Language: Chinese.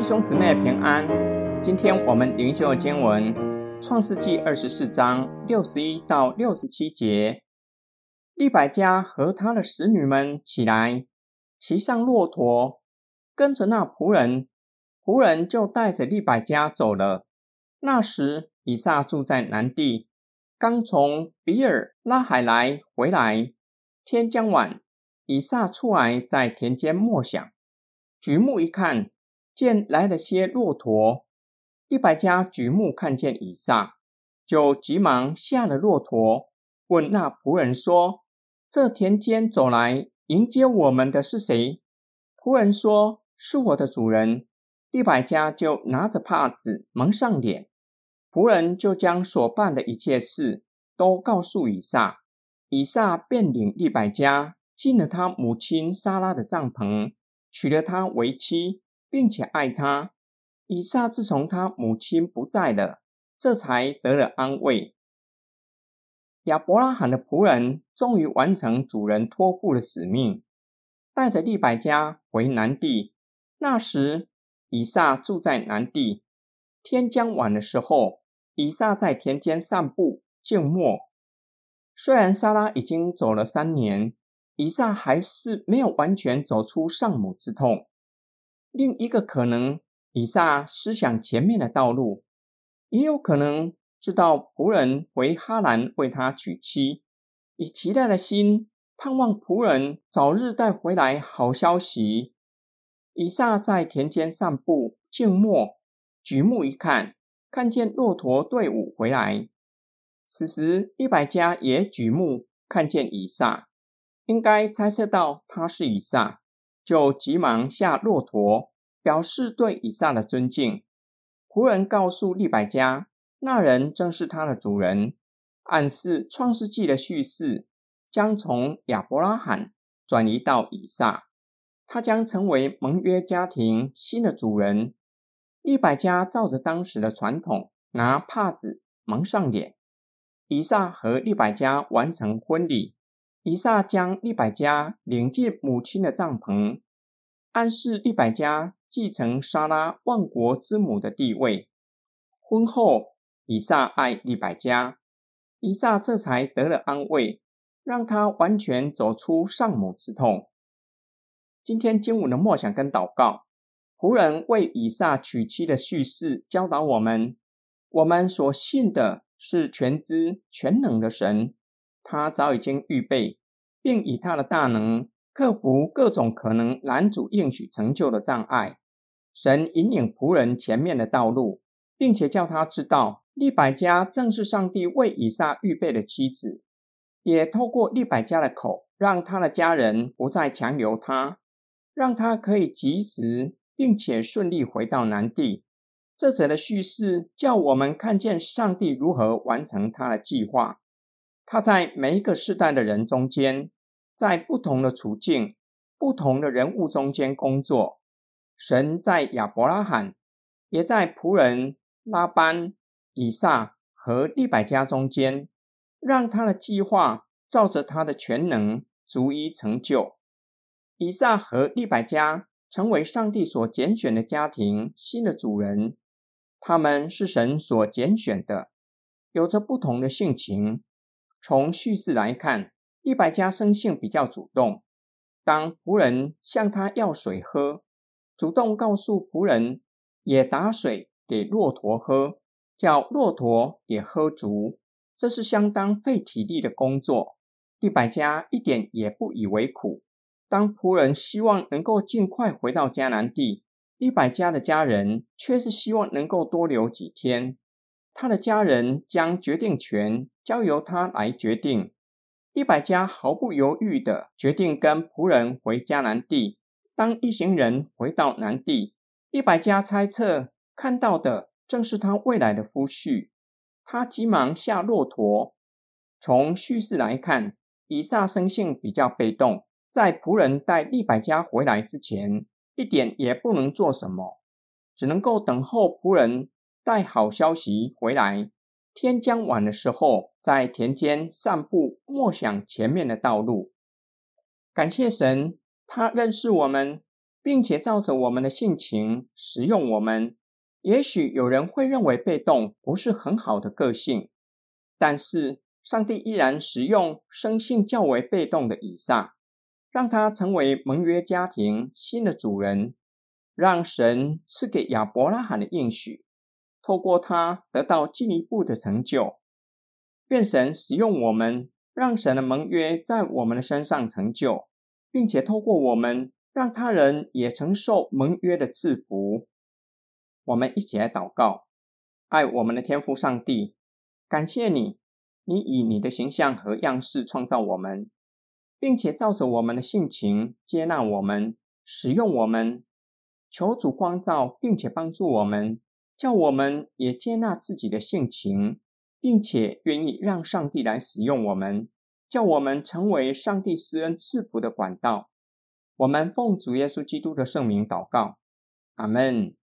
弟兄姊妹平安，今天我们灵修经文《创世纪二十四章六十一到六十七节。利百加和他的使女们起来，骑上骆驼，跟着那仆人，仆人就带着利百加走了。那时以撒住在南地，刚从比尔拉海来回来，天将晚，以撒出来在田间默想，举目一看。见来了些骆驼，利百加举目看见以撒，就急忙下了骆驼，问那仆人说：“这田间走来迎接我们的是谁？”仆人说：“是我的主人。”利百加就拿着帕子蒙上脸，仆人就将所办的一切事都告诉以撒，以撒便领利百加进了他母亲莎拉的帐篷，娶了她为妻。并且爱他，以撒自从他母亲不在了，这才得了安慰。亚伯拉罕的仆人终于完成主人托付的使命，带着利百加回南地。那时，以撒住在南地。天将晚的时候，以撒在田间散步静默。虽然莎拉已经走了三年，以撒还是没有完全走出丧母之痛。另一个可能，以撒思想前面的道路，也有可能知道仆人回哈兰为他娶妻，以期待的心盼望仆人早日带回来好消息。以撒在田间散步，静默，举目一看，看见骆驼队伍回来。此时，一百家也举目看见以撒，应该猜测到他是以撒。就急忙下骆驼，表示对以撒的尊敬。仆人告诉利百加，那人正是他的主人，暗示创世纪的叙事将从亚伯拉罕转移到以撒，他将成为盟约家庭新的主人。利百加照着当时的传统，拿帕子蒙上脸。以撒和利百加完成婚礼。以撒将利百加领进母亲的帐篷，暗示利百加继承莎拉万国之母的地位。婚后，以撒爱利百加，以撒这才得了安慰，让他完全走出丧母之痛。今天经文的默想跟祷告，仆人为以撒娶妻的叙事教导我们：我们所信的是全知全能的神。他早已经预备，并以他的大能克服各种可能拦阻应许成就的障碍。神引领仆人前面的道路，并且叫他知道利百加正是上帝为以撒预备的妻子，也透过利百加的口，让他的家人不再强留他，让他可以及时并且顺利回到南地。这则的叙事叫我们看见上帝如何完成他的计划。他在每一个世代的人中间，在不同的处境、不同的人物中间工作。神在亚伯拉罕，也在仆人拉班、以撒和利百加中间，让他的计划照着他的全能逐一成就。以撒和利百加成为上帝所拣选的家庭新的主人，他们是神所拣选的，有着不同的性情。从叙事来看，利百加生性比较主动。当仆人向他要水喝，主动告诉仆人也打水给骆驼喝，叫骆驼也喝足。这是相当费体力的工作。利百加一点也不以为苦。当仆人希望能够尽快回到迦南地，利百加的家人却是希望能够多留几天。他的家人将决定权交由他来决定。利百加毫不犹豫地决定跟仆人回迦南地。当一行人回到南地，利百加猜测看到的正是他未来的夫婿。他急忙下骆驼。从叙事来看，以撒生性比较被动，在仆人带利百加回来之前，一点也不能做什么，只能够等候仆人。带好消息回来。天将晚的时候，在田间散步，默想前面的道路。感谢神，他认识我们，并且照着我们的性情使用我们。也许有人会认为被动不是很好的个性，但是上帝依然使用生性较为被动的以撒，让他成为盟约家庭新的主人，让神赐给亚伯拉罕的应许，透过他得到进一步的成就。愿神使用我们，让神的盟约在我们的身上成就，并且透过我们，让他人也承受盟约的赐福。我们一起来祷告，爱我们的天父上帝，感谢你，你以你的形象和样式创造我们，并且照着我们的性情接纳我们，使用我们。求主光照，并且帮助我们，叫我们也接纳自己的性情，并且愿意让上帝来使用我们，叫我们成为上帝施恩赐福的管道。我们奉主耶稣基督的圣名祷告，阿门。